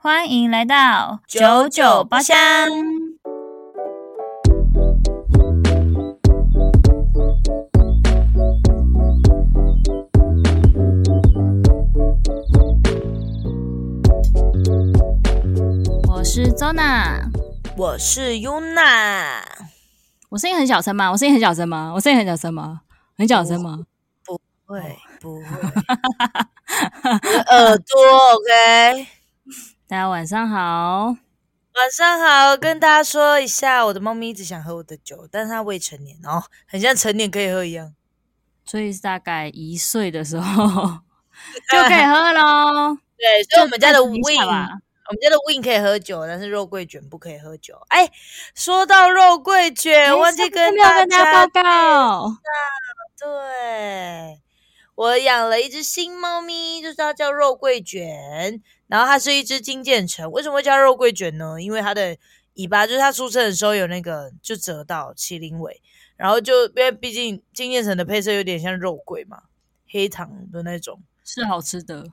欢迎来到九九包厢。我是周娜，我是优娜。我声音很小声吗？我声音很小声吗？我声音很小声吗？很小声吗？不会，不会。耳朵，OK。大家晚上好，晚上好，跟大家说一下，我的猫咪一直想喝我的酒，但是它未成年哦，很像成年可以喝一样，所以是大概一岁的时候就可以喝喽。对，所以我们家的 Win，我们家的 Win 可以喝酒，但是肉桂卷不可以喝酒。哎，说到肉桂卷，忘记跟大家报告，对，我养了一只新猫咪，就是它叫肉桂卷。然后它是一只金渐层，为什么会叫肉桂卷呢？因为它的尾巴就是它出生的时候有那个就折到麒麟尾，然后就因为毕竟金渐层的配色有点像肉桂嘛，黑糖的那种，是好吃的。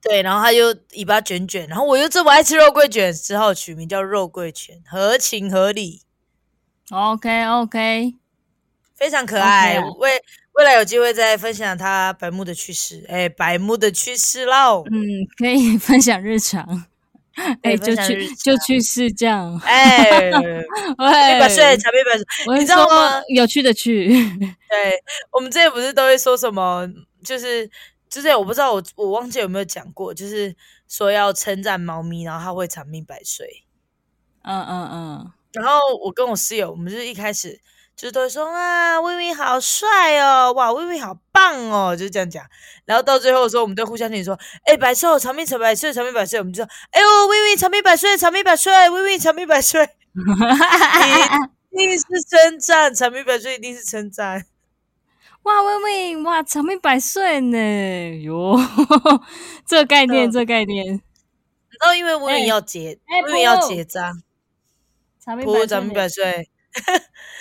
对，然后它就尾巴卷卷，然后我又这么爱吃肉桂卷，只好取名叫肉桂卷，合情合理。OK OK，非常可爱。Okay 为未来有机会再分享他白目的趣事，哎，白目的趣事喽。嗯，可以分享日常，哎，就去就去试这样，哎，一百岁长命百岁，你知道吗？有趣的趣。对，我们之前不是都会说什么，就是就是我不知道我我忘记有没有讲过，就是说要称赞猫咪，然后它会长命百岁。嗯嗯嗯。然后我跟我室友，我们就是一开始。就都会说啊，薇薇好帅哦，哇，薇薇好棒哦，就是这样讲。然后到最后的时候，我们都互相听说，哎，百寿长命长百岁，长命百岁。我们就说，哎呦，薇薇长命百岁，长命百岁，薇薇长命百岁，一定是称赞，长命百岁一定是称赞。哇，薇薇哇，长命百岁呢，哟，这个概念，这个概念。然后因为薇薇要结，威威要结扎，不，长命百岁。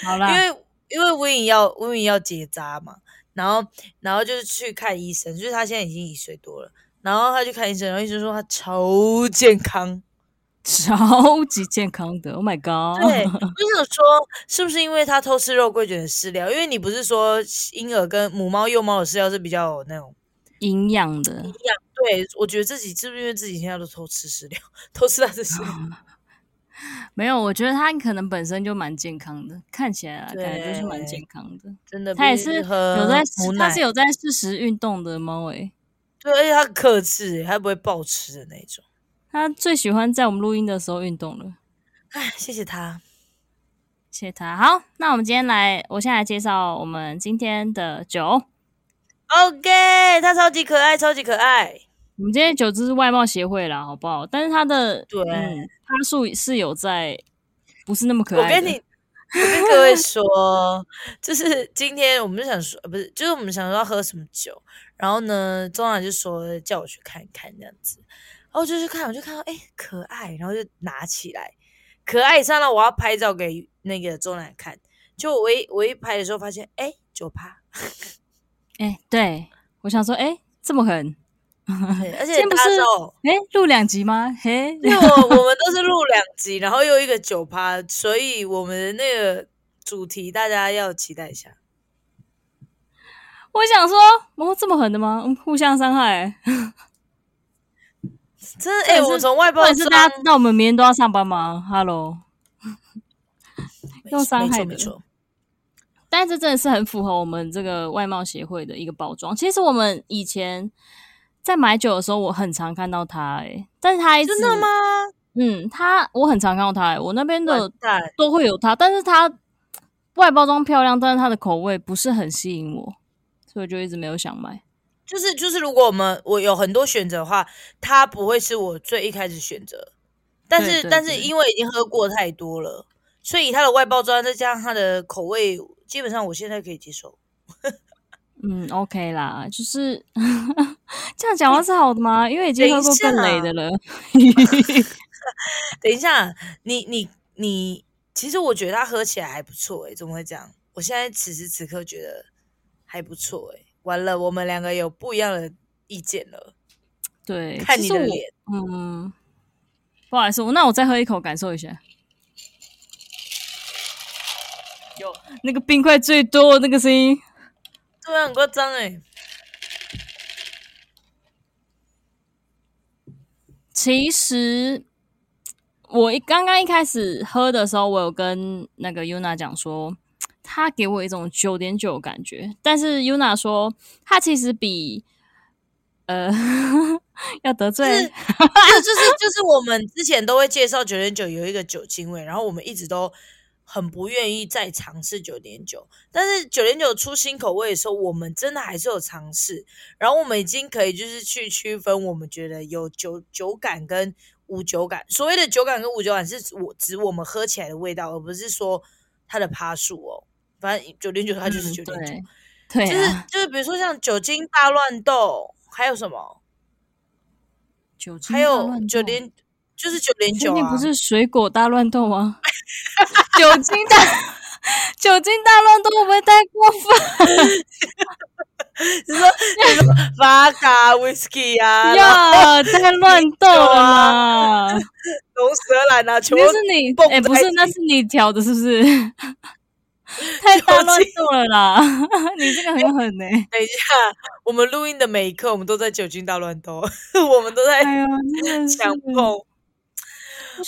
好啦，因为因为威影要威影要结扎嘛，然后然后就是去看医生，就是他现在已经一岁多了，然后他去看医生，然后医生说他超健康，超级健康的，Oh my god！对，我想说是不是因为他偷吃肉桂卷的饲料？因为你不是说婴儿跟母猫幼猫的饲料是比较有那种营养的，营养？对，我觉得自己是不是因为自己现在都偷吃饲料，偷吃他的饲料？没有，我觉得他可能本身就蛮健康的，看起来感觉就是蛮健康的。真的，他也是有在，它是有在适时运动的猫诶。对，而且它克制，他不会暴吃的那种。他最喜欢在我们录音的时候运动了。哎，谢谢他，谢谢他。好，那我们今天来，我现在来介绍我们今天的酒。OK，它超级可爱，超级可爱。我们今天酒只是外貌协会啦，好不好？但是他的对。嗯趴数是有在，不是那么可爱。我跟你，我跟各位说，就是今天我们就想说，不是，就是我们想说要喝什么酒，然后呢，中南就说叫我去看一看这样子，然后就去看，我就看到哎、欸、可爱，然后就拿起来，可爱上了，我要拍照给那个中南看，就我一我一拍的时候发现，哎、欸，九趴，哎、欸，对我想说，哎、欸，这么狠。而且不是哎，录两集吗？嘿，因为我我们都是录两集，然后又一个九趴，所以我们的那个主题大家要期待一下。我想说，哦，这么狠的吗？互相伤害，真的哎！我从外包是，大家知道我们明天都要上班吗？Hello，用伤害的，但是这真的是很符合我们这个外貌协会的一个包装。其实我们以前。在买酒的时候，我很常看到他，哎，但是他一直，真的吗？嗯，他我很常看到他，哎，我那边的都会有他，但是他外包装漂亮，但是他的口味不是很吸引我，所以我就一直没有想买。就是就是，如果我们我有很多选择的话，它不会是我最一开始选择，但是但是因为已经喝过太多了，所以它的外包装再加上它的口味，基本上我现在可以接受。嗯，OK 啦，就是 这样讲话是好的吗？因为已经喝过更雷的了。等一下，你你你，其实我觉得它喝起来还不错诶，怎么会这样？我现在此时此刻觉得还不错诶。完了，我们两个有不一样的意见了。对，看你的脸，嗯，不好意思，我那我再喝一口，感受一下。有那个冰块最多那个声音，对啊，很夸张哎。其实我一刚刚一开始喝的时候，我有跟那个 Yuna 讲说，他给我一种九点九感觉，但是 Yuna 说他其实比呃 要得罪，就是 就是就是我们之前都会介绍九点九有一个酒精味，然后我们一直都。很不愿意再尝试九点九，但是九点九出新口味的时候，我们真的还是有尝试。然后我们已经可以就是去区分，我们觉得有酒酒感跟无酒感。所谓的酒感跟无酒感，是我指我们喝起来的味道，而不是说它的趴数哦。反正九点九它就是九点九，对，就是就是比如说像酒精大乱斗，还有什么？酒精还有九点。就是九点九啊！不是水果大乱斗吗？酒精大酒精大乱斗会不会太过分？你说你说法卡威士忌啊？呀，太乱斗了啦！龙舌兰啊，全部是你哎，不是，那是你调的，是不是？太大乱斗了啦！你这个很狠呢、欸。等一下，我们录音的每一刻，我们都在酒精大乱斗，我们都在强碰。哎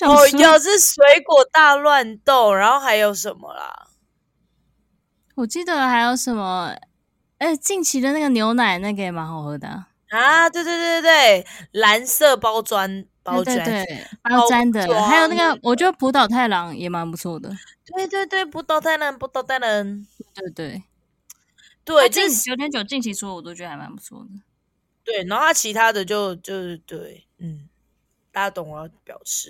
哦，有是水果大乱斗，然后还有什么啦？我记得还有什么？哎，近期的那个牛奶那个也蛮好喝的啊！啊对对对对对，蓝色包装包装对，包装的，还有那个，我觉得浦岛太郎也蛮不错的。对对对，浦岛太郎，浦岛太郎，对对对，这九点九近期出，我都觉得还蛮不错的。对，然后他其他的就就是对，嗯。大家懂我要表示。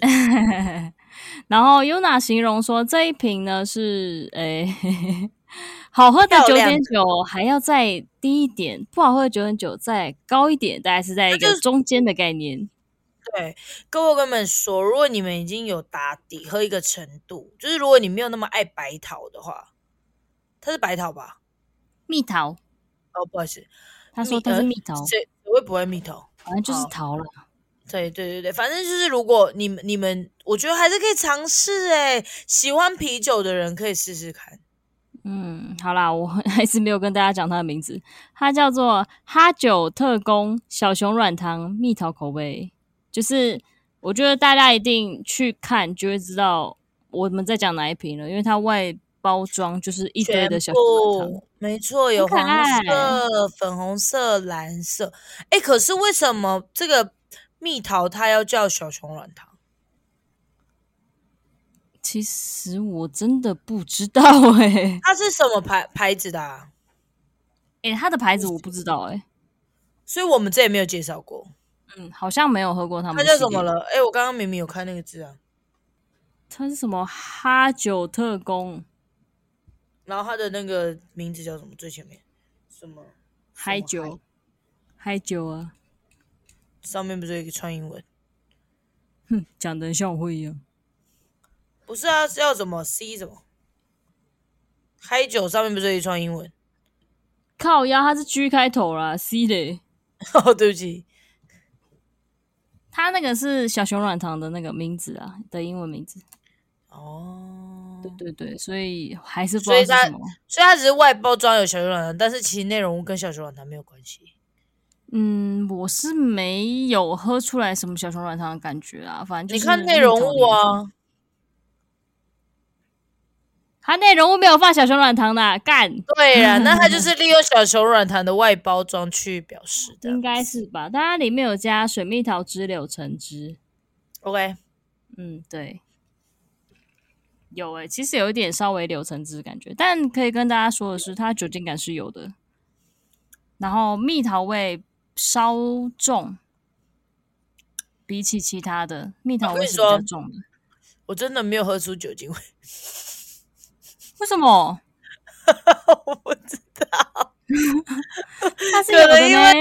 然后 Yuna 形容说，这一瓶呢是诶、欸、好喝的九点九，还要再低一点；不好喝的九点九再高一点，大概是在一个中间的概念。对，各位跟我们说，如果你们已经有打底喝一个程度，就是如果你没有那么爱白桃的话，它是白桃吧？蜜桃哦，不好意思，他说它是蜜桃，谁会不会蜜桃？反正就是桃了。对对对对，反正就是如果你们你们，我觉得还是可以尝试诶，喜欢啤酒的人可以试试看。嗯，好啦，我 还是没有跟大家讲它的名字，它叫做哈酒特工小熊软糖蜜桃口味。就是我觉得大家一定去看就会知道我们在讲哪一瓶了，因为它外包装就是一堆的小熊软糖，没错，有黄色、粉红色、蓝色。诶，可是为什么这个？蜜桃它要叫小熊软糖，其实我真的不知道哎、欸，它是什么牌牌子的？啊？哎、欸，它的牌子我不知道哎、欸，所以我们这也没有介绍过。嗯，好像没有喝过他们。它叫什么了？哎、欸，我刚刚明明有看那个字啊，它是什么哈酒特工，然后它的那个名字叫什么？最前面什么？嗨酒，嗨酒啊。上面不是有一个串英文？哼，讲的像我会一样。不是啊，是要怎么 C 什么？嗨九上面不是有一串英文？靠腰，它是 G 开头啦，C 的。哦，对不起，它那个是小熊软糖的那个名字啊，的英文名字。哦，对对对，所以还是不知道是什么。所以它，所以它只是外包装有小熊软糖，但是其实内容跟小熊软糖没有关系。嗯，我是没有喝出来什么小熊软糖的感觉啊，反正你看内容物啊，它内容物没有放小熊软糖的，干。对啊，那它就是 利用小熊软糖的外包装去表示的，应该是吧？但它里面有加水蜜桃汁、柳橙汁。OK，嗯，对，有诶、欸，其实有一点稍微柳橙汁的感觉，但可以跟大家说的是，它酒精感是有的，然后蜜桃味。稍重，比起其他的蜜桃味是比较重的。我，我真的没有喝出酒精味，为什么？我不知道。可能因为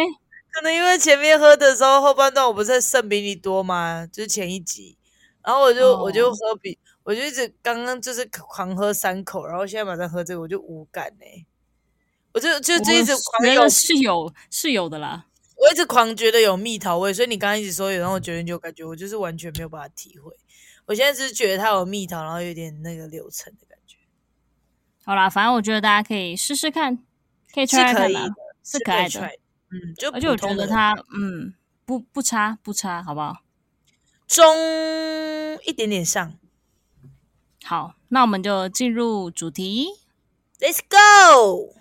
可能因为前面喝的时候后半段我不是剩比你多吗？就是前一集，然后我就、哦、我就喝比我就一直刚刚就是狂喝三口，然后现在马上喝这个我就无感呢、欸。我就就就一直狂有是有是有的啦。我一直狂觉得有蜜桃味，所以你刚刚一直说有让我觉得就感觉，我就是完全没有办法体会。我现在只是觉得它有蜜桃，然后有点那个柳橙的感觉。好啦，反正我觉得大家可以试试看，可以 try 看的，是可爱的。嗯，就而且我觉得它，嗯，不不差不差，好不好？中一点点上。好，那我们就进入主题，Let's go。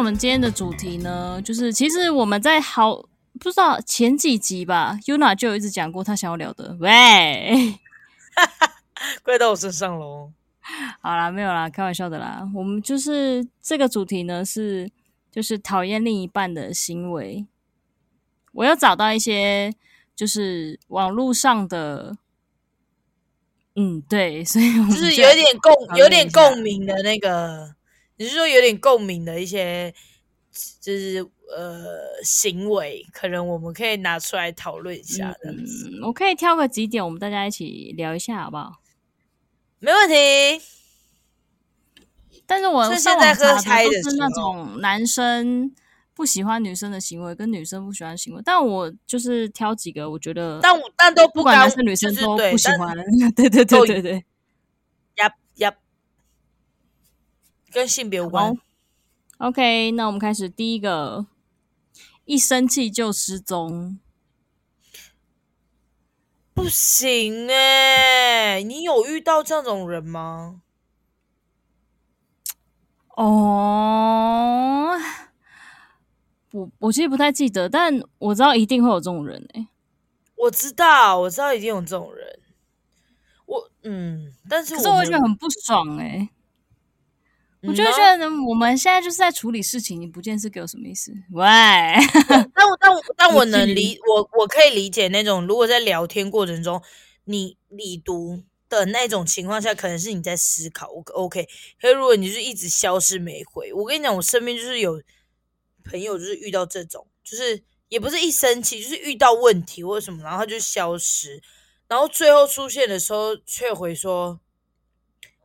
我们今天的主题呢，就是其实我们在好不知道前几集吧，Yuna 就有一直讲过他想要聊的，喂，怪到我身上喽。好啦，没有啦，开玩笑的啦。我们就是这个主题呢，是就是讨厌另一半的行为。我要找到一些就是网络上的，嗯，对，所以我就是有点共有点共鸣的那个。你是说有点共鸣的一些，就是呃行为，可能我们可以拿出来讨论一下的。嗯，我可以挑个几点，我们大家一起聊一下，好不好？没问题。但是我上网查的都是那种男生不喜欢女生的行为，跟女生不喜欢的行为。但我就是挑几个，我觉得，但我但都不，不管男生女生都不喜欢。对对对对对。跟性别无关。OK，那我们开始第一个，一生气就失踪，不行哎、欸！你有遇到这种人吗？哦，我我其实不太记得，但我知道一定会有这种人哎、欸。我知道，我知道一定有这种人。我嗯，但是我可是我觉得很不爽哎、欸。我就觉得我们现在就是在处理事情，你不见是给我什么意思？喂，但我但我 但我能理我我可以理解那种，如果在聊天过程中你你读的那种情况下，可能是你在思考。我 OK，可是如果你就是一直消失没回，我跟你讲，我身边就是有朋友就是遇到这种，就是也不是一生气，就是遇到问题或者什么，然后他就消失，然后最后出现的时候却回说：“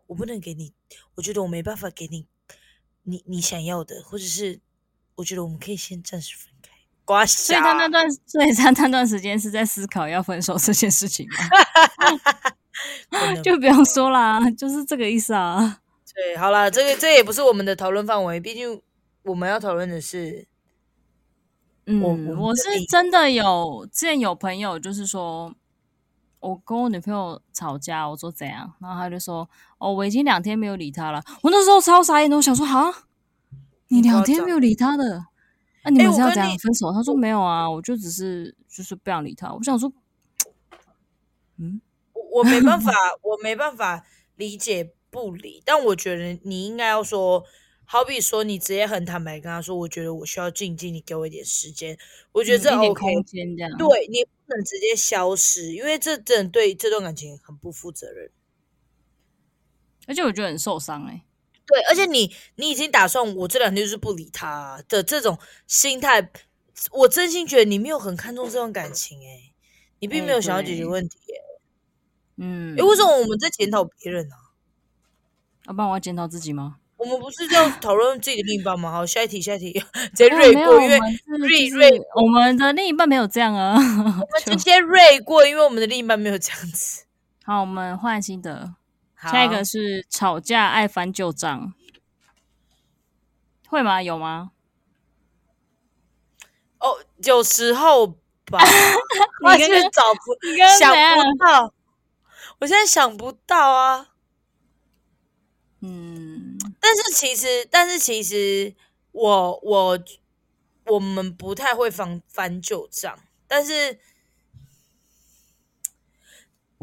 我不能给你。”我觉得我没办法给你你你想要的，或者是我觉得我们可以先暂时分开。瓜，所以他那段，所以他那段时间是在思考要分手这件事情吗？就不用说啦，就是这个意思啊。对，好啦，这个这也不是我们的讨论范围，毕竟我们要讨论的是，嗯，我，我是真的有，之前有朋友就是说。我跟我女朋友吵架，我说怎样？然后他就说：“哦，我已经两天没有理他了。”我那时候超傻眼的，我想说：“哈，你两天没有理他的？那、啊、你们是要怎样分手？”他说：“没有啊，我就只是就是不想理他。”我想说：“嗯，我我没办法，我没办法理解不理，但我觉得你应该要说。”好比说，你直接很坦白跟他说，我觉得我需要静静，你给我一点时间。我觉得这 OK，、嗯、空间这样。对，你不能直接消失，因为这真的对这段感情很不负责任。而且我觉得很受伤哎、欸。对，而且你你已经打算我这两天就是不理他的这种心态，我真心觉得你没有很看重这段感情哎、欸，你并没有想要解决问题哎、欸。嗯。哎，为什么我们在检讨别人呢、啊？要不然我要检讨自己吗？我们不是要讨论自己的另一半吗？好，下一题，下一题，直接瑞过，因为瑞瑞，我们的另一半没有这样啊。我们直接瑞过，因为我们的另一半没有这样子。好，我们换新的。下一个是吵架爱翻旧账，会吗？有吗？哦，有时候吧。我现在找不，想不到。我现在想不到啊。嗯，但是其实，但是其实我，我我们不太会翻翻旧账，但是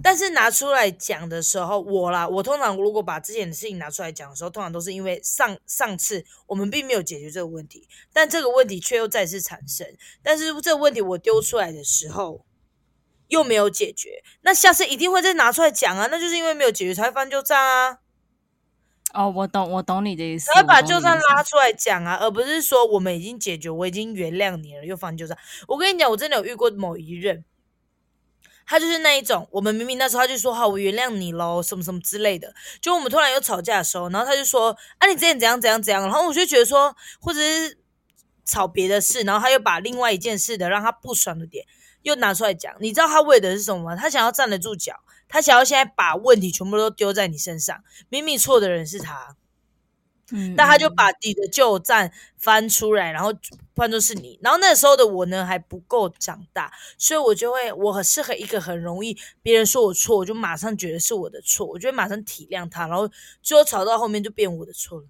但是拿出来讲的时候，我啦，我通常如果把之前的事情拿出来讲的时候，通常都是因为上上次我们并没有解决这个问题，但这个问题却又再次产生，但是这个问题我丢出来的时候又没有解决，那下次一定会再拿出来讲啊，那就是因为没有解决才翻旧账啊。哦，我懂，我懂你的意思。要把旧账拉出来讲啊，而不是说我们已经解决，我已经原谅你了，又翻旧账。我跟你讲，我真的有遇过某一任，他就是那一种，我们明明那时候他就说好，我原谅你喽，什么什么之类的。就我们突然有吵架的时候，然后他就说啊，你之前怎样怎样怎样，然后我就觉得说，或者是吵别的事，然后他又把另外一件事的让他不爽的点又拿出来讲。你知道他为的是什么吗？他想要站得住脚，他想要现在把问题全部都丢在你身上，明明错的人是他。嗯，那他就把你的旧账翻出来，然后换作是你。然后那时候的我呢，还不够长大，所以我就会，我很适合一个很容易别人说我错，我就马上觉得是我的错，我就会马上体谅他，然后最后吵到后面就变我的错了。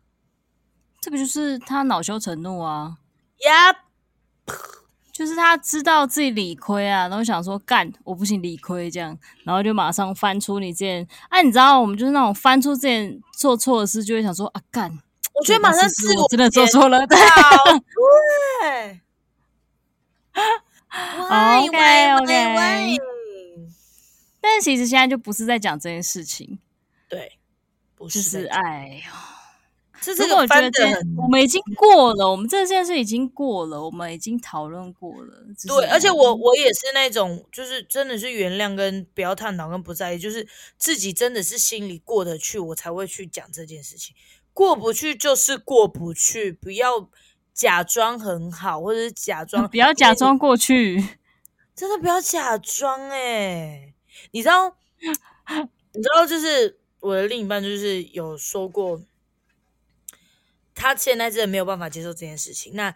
这个就是他恼羞成怒啊，呀 Yep，就是他知道自己理亏啊，然后想说干我不行理亏这样，然后就马上翻出你之前，哎、啊，你知道我们就是那种翻出之前做错的事，就会想说啊干。我觉得马上是我真的做错了，对，对。OK OK，但是其实现在就不是在讲这件事情，对，不是，就是哎呦，这个我觉得我们已经过了，我们这件事已经过了，我们已经讨论过了。对，而且我我也是那种，就是真的是原谅跟不要探讨跟不在意，就是自己真的是心里过得去，我才会去讲这件事情。过不去就是过不去，不要假装很好，或者是假装不要假装过去，真的不要假装哎、欸！你知道，你知道，就是我的另一半就是有说过，他现在真的没有办法接受这件事情，那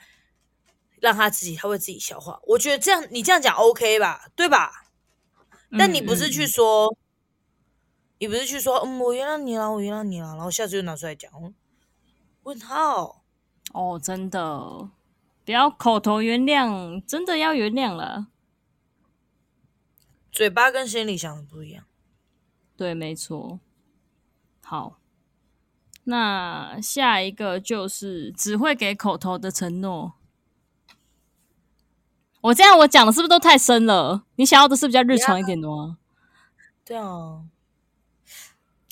让他自己，他会自己消化。我觉得这样，你这样讲 OK 吧，对吧？但你不是去说。你不是去说，嗯，我原谅你了，我原谅你了，然后下次又拿出来讲，问号哦，真的，不要口头原谅，真的要原谅了，嘴巴跟心里想的不一样，对，没错。好，那下一个就是只会给口头的承诺。我这样我讲的是不是都太深了？你想要的是比较日常一点的吗？对啊。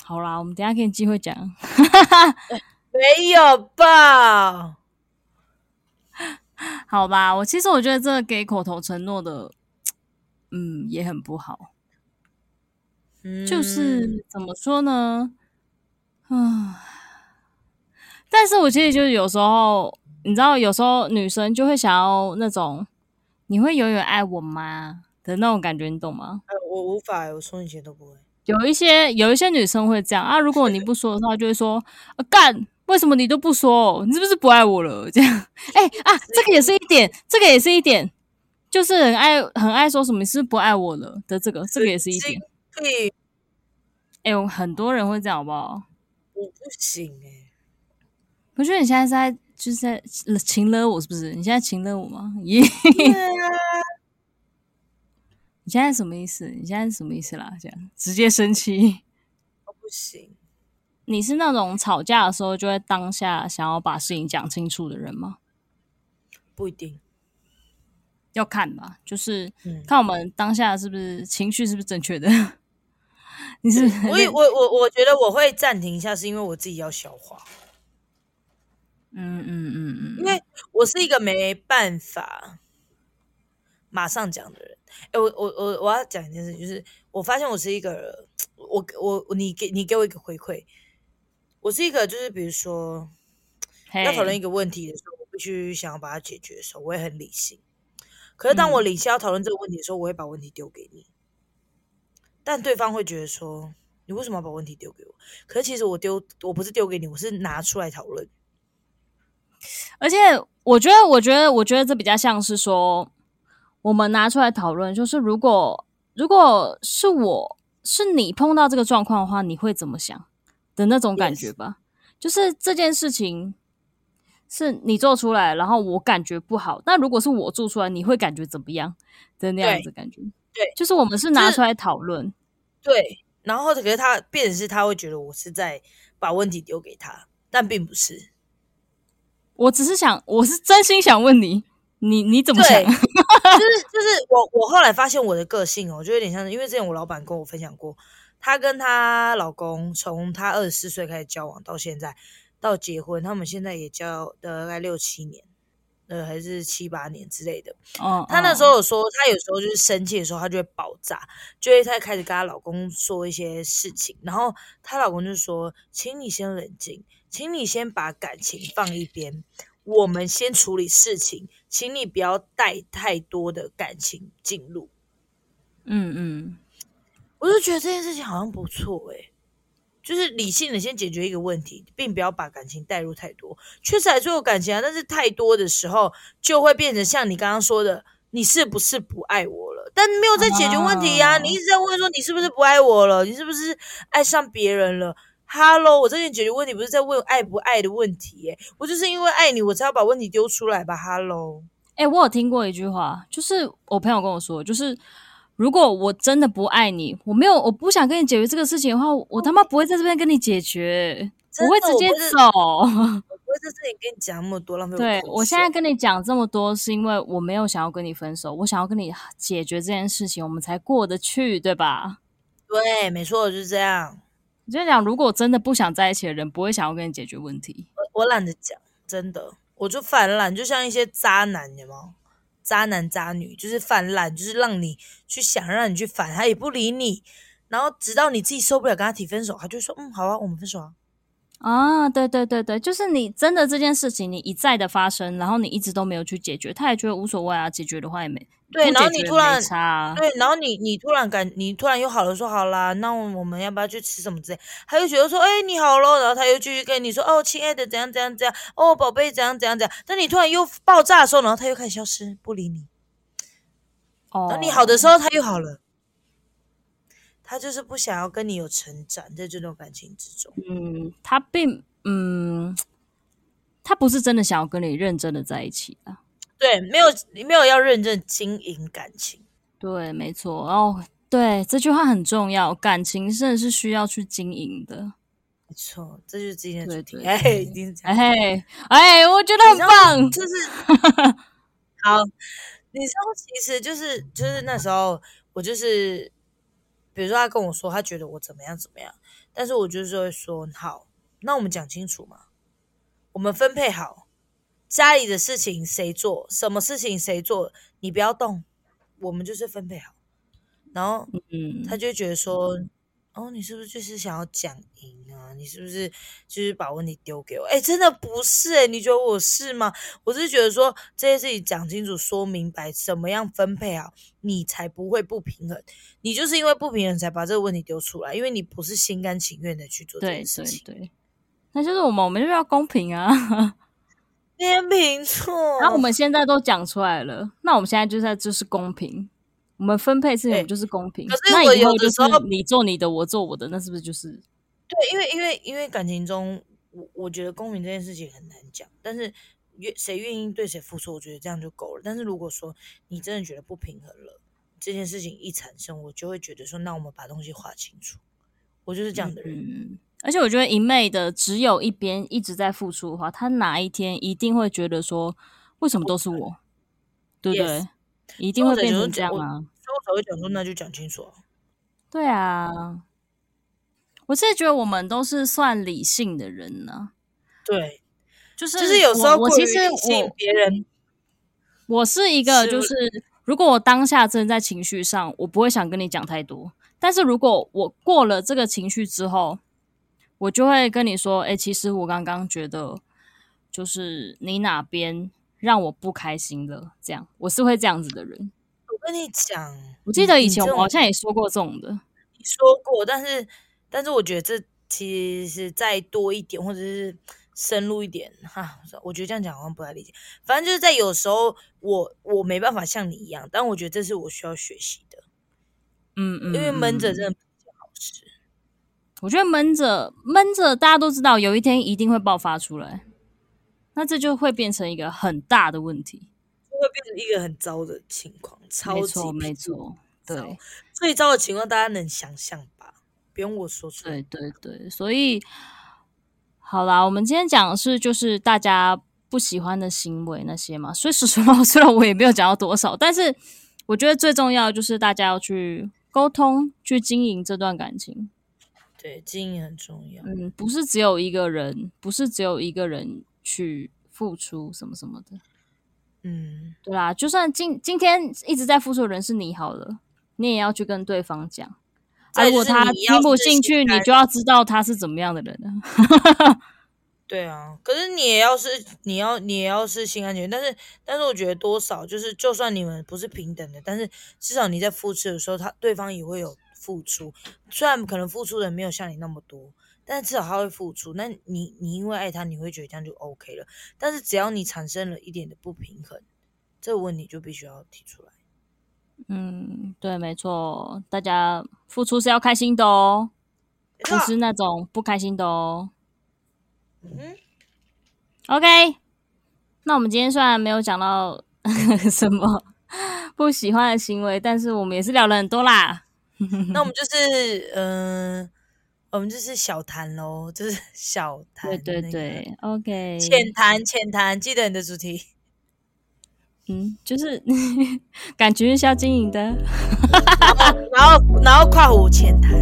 好啦，我们等一下给你机会讲。没有吧？好吧，我其实我觉得这个给口头承诺的，嗯，也很不好。嗯，就是怎么说呢？啊，但是我其实就是有时候，你知道，有时候女生就会想要那种，你会永远爱我吗的那种感觉，你懂吗？呃，我无法，我从以前都不会。有一些有一些女生会这样啊，如果你不说的话，就会说啊干，为什么你都不说？你是不是不爱我了？这样，哎、欸、啊，这个也是一点，这个也是一点，就是很爱很爱说什么你是不是不爱我了的这个，这个也是一点。对，哎、欸，很多人会这样，好不好？我不行哎、欸，我觉得你现在是在就是在情勒我，是不是？你现在情勒我吗？耶、yeah。你现在什么意思？你现在什么意思啦？这样直接生气？我不行。你是那种吵架的时候就会当下想要把事情讲清楚的人吗？不一定，要看吧。就是看我们当下是不是情绪是不是正确的。你是我我我我觉得我会暂停一下，是因为我自己要消化。嗯嗯嗯嗯，嗯，因为我是一个没办法马上讲的人。哎，我我我我要讲一件事，就是我发现我是一个，我我你给你给我一个回馈，我是一个，就是比如说 Hey. 要讨论一个问题的时候，我必须想要把它解决的时候，我也很理性。可是当我理性要讨论这个问题的时候，嗯、我会把问题丢给你，但对方会觉得说，你为什么要把问题丢给我？可是其实我丢我不是丢给你，我是拿出来讨论。而且我觉得，我觉得，我觉得这比较像是说。我们拿出来讨论，就是如果如果是我是你碰到这个状况的话，你会怎么想的那种感觉吧？Yes. 就是这件事情是你做出来，然后我感觉不好。那如果是我做出来，你会感觉怎么样的那样子感觉？对，就是我们是拿出来讨论。对，然后可是他变成是他会觉得我是在把问题丢给他，但并不是。我只是想，我是真心想问你。你你怎么想？就是就是我我后来发现我的个性哦，就有点像，因为之前我老板跟我分享过，她跟她老公从她二十四岁开始交往到现在到结婚，他们现在也交大概六七年。呃，还是七八年之类的。哦，她那时候有说，她有时候就是生气的时候，她就会爆炸，就会她开始跟她老公说一些事情，然后她老公就说：“请你先冷静，请你先把感情放一边，我们先处理事情，请你不要带太多的感情进入。”嗯嗯，我就觉得这件事情好像不错哎、欸。就是理性的先解决一个问题，并不要把感情带入太多。确实还是有感情啊，但是太多的时候就会变成像你刚刚说的，你是不是不爱我了？但没有在解决问题呀、啊。Oh. 你一直在问说你是不是不爱我了？你是不是爱上别人了？Hello，我这边解决问题不是在问爱不爱的问题耶、欸，我就是因为爱你，我才要把问题丢出来吧。Hello，哎、欸，我有听过一句话，就是我朋友跟我说，就是。如果我真的不爱你，我没有，我不想跟你解决这个事情的话，我他妈不会在这边跟你解决，我会直接走。我不会在这里跟你讲那么多，浪费我。对，我现在跟你讲这么多，是因为我没有想要跟你分手，我想要跟你解决这件事情，我们才过得去，对吧？对，没错，就是这样。你就讲，如果真的不想在一起的人，不会想要跟你解决问题。我我懒得讲，真的，我就犯懒，就像一些渣男，有没有？渣男渣女就是犯烂，就是让你去想，让你去烦，他也不理你，然后直到你自己受不了，跟他提分手，他就说：“嗯，好啊，我们分手啊。”啊，对对对对，就是你真的这件事情，你一再的发生，然后你一直都没有去解决，他也觉得无所谓啊，解决的话也没。对，然后你突然，啊、对，然后你你突然感，你突然又好了，说好啦，那我们要不要去吃什么之类？他又觉得说，哎，你好咯，然后他又继续跟你说，哦，亲爱的，怎样怎样怎样，哦，宝贝，怎样怎样怎样。但你突然又爆炸的时候，然后他又开始消失，不理你。哦。等你好的时候，他又好了。他就是不想要跟你有成长，在这种感情之中。嗯，他并嗯，他不是真的想要跟你认真的在一起啊。对，没有没有要认真经营感情。对，没错。哦，对，这句话很重要，感情真的是需要去经营的。没错，这就是今天的主题。哎。哎哎，我觉得很棒。就是 好，你知道，其实就是就是那时候，我就是，比如说他跟我说他觉得我怎么样怎么样，但是我就是会说好，那我们讲清楚嘛，我们分配好。家里的事情谁做，什么事情谁做，你不要动，我们就是分配好。然后，嗯，他就觉得说，哦，你是不是就是想要讲赢啊？你是不是就是把问题丢给我？哎，真的不是哎，你觉得我是吗？我是觉得说这些事情讲清楚、说明白，怎么样分配好，你才不会不平衡。你就是因为不平衡才把这个问题丢出来，因为你不是心甘情愿的去做这件事情。对对对，那就是我们，我们就是要公平啊。天平错，然后我们现在都讲出来了，那我们现在就在就是公平，我们分配事情就是公平。可是我有的时候你做你的，我做我的，那是不是就是？对，因为因为因为感情中，我我觉得公平这件事情很难讲，但是愿谁愿意对谁付出，我觉得这样就够了。但是如果说你真的觉得不平衡了，这件事情一产生，我就会觉得说，那我们把东西划清楚。我就是这样的人。嗯而且我觉得一昧的只有一边一直在付出的话，他哪一天一定会觉得说，为什么都是我，对不对？Yes. 一定会变成这样啊。所以我才会讲说，那就讲清楚啊。对啊，我是觉得我们都是算理性的人呢、啊。对，就是就是有时候我，我其实我别人，我是一个就是，如果我当下真的在情绪上，我不会想跟你讲太多。但是如果我过了这个情绪之后，我就会跟你说，哎、欸，其实我刚刚觉得，就是你哪边让我不开心了，这样，我是会这样子的人。我跟你讲，我记得以前我好像也说过这种的，你说过，但是，但是我觉得这其实是再多一点，或者是深入一点，哈，我觉得这样讲好像不太理解。反正就是在有时候我，我我没办法像你一样，但我觉得这是我需要学习的。嗯嗯，因为闷着真的。我觉得闷着闷着，大家都知道有一天一定会爆发出来，那这就会变成一个很大的问题，就会变成一个很糟的情况，超级没错没错，对，最糟的情况大家能想象吧？不用我说出来。对对对，所以好啦，我们今天讲的是就是大家不喜欢的行为那些嘛，所以说实话，虽然我也没有讲到多少，但是我觉得最重要的就是大家要去沟通，去经营这段感情。对，经营很重要。嗯，不是只有一个人，不是只有一个人去付出什么什么的。嗯，对啦，就算今今天一直在付出的人是你好了，你也要去跟对方讲。啊、如果他听不进去，你就要知道他是怎么样的人了。对啊，可是你也要是你要你也要是心安全，但是但是我觉得多少就是，就算你们不是平等的，但是至少你在付出的时候，他对方也会有付出。虽然可能付出的没有像你那么多，但是至少他会付出。那你你因为爱他，你会觉得这样就 OK 了。但是只要你产生了一点的不平衡，这个问题就必须要提出来。嗯，对，没错，大家付出是要开心的哦，不是那种不开心的哦。嗯，OK，那我们今天虽然没有讲到 什么不喜欢的行为，但是我们也是聊了很多啦。那我们就是，嗯、呃，我们就是小谈喽，就是小谈、那个。对对对，OK，浅谈浅谈，记得你的主题。嗯，就是感觉是要经营的，然后然后跨湖浅谈。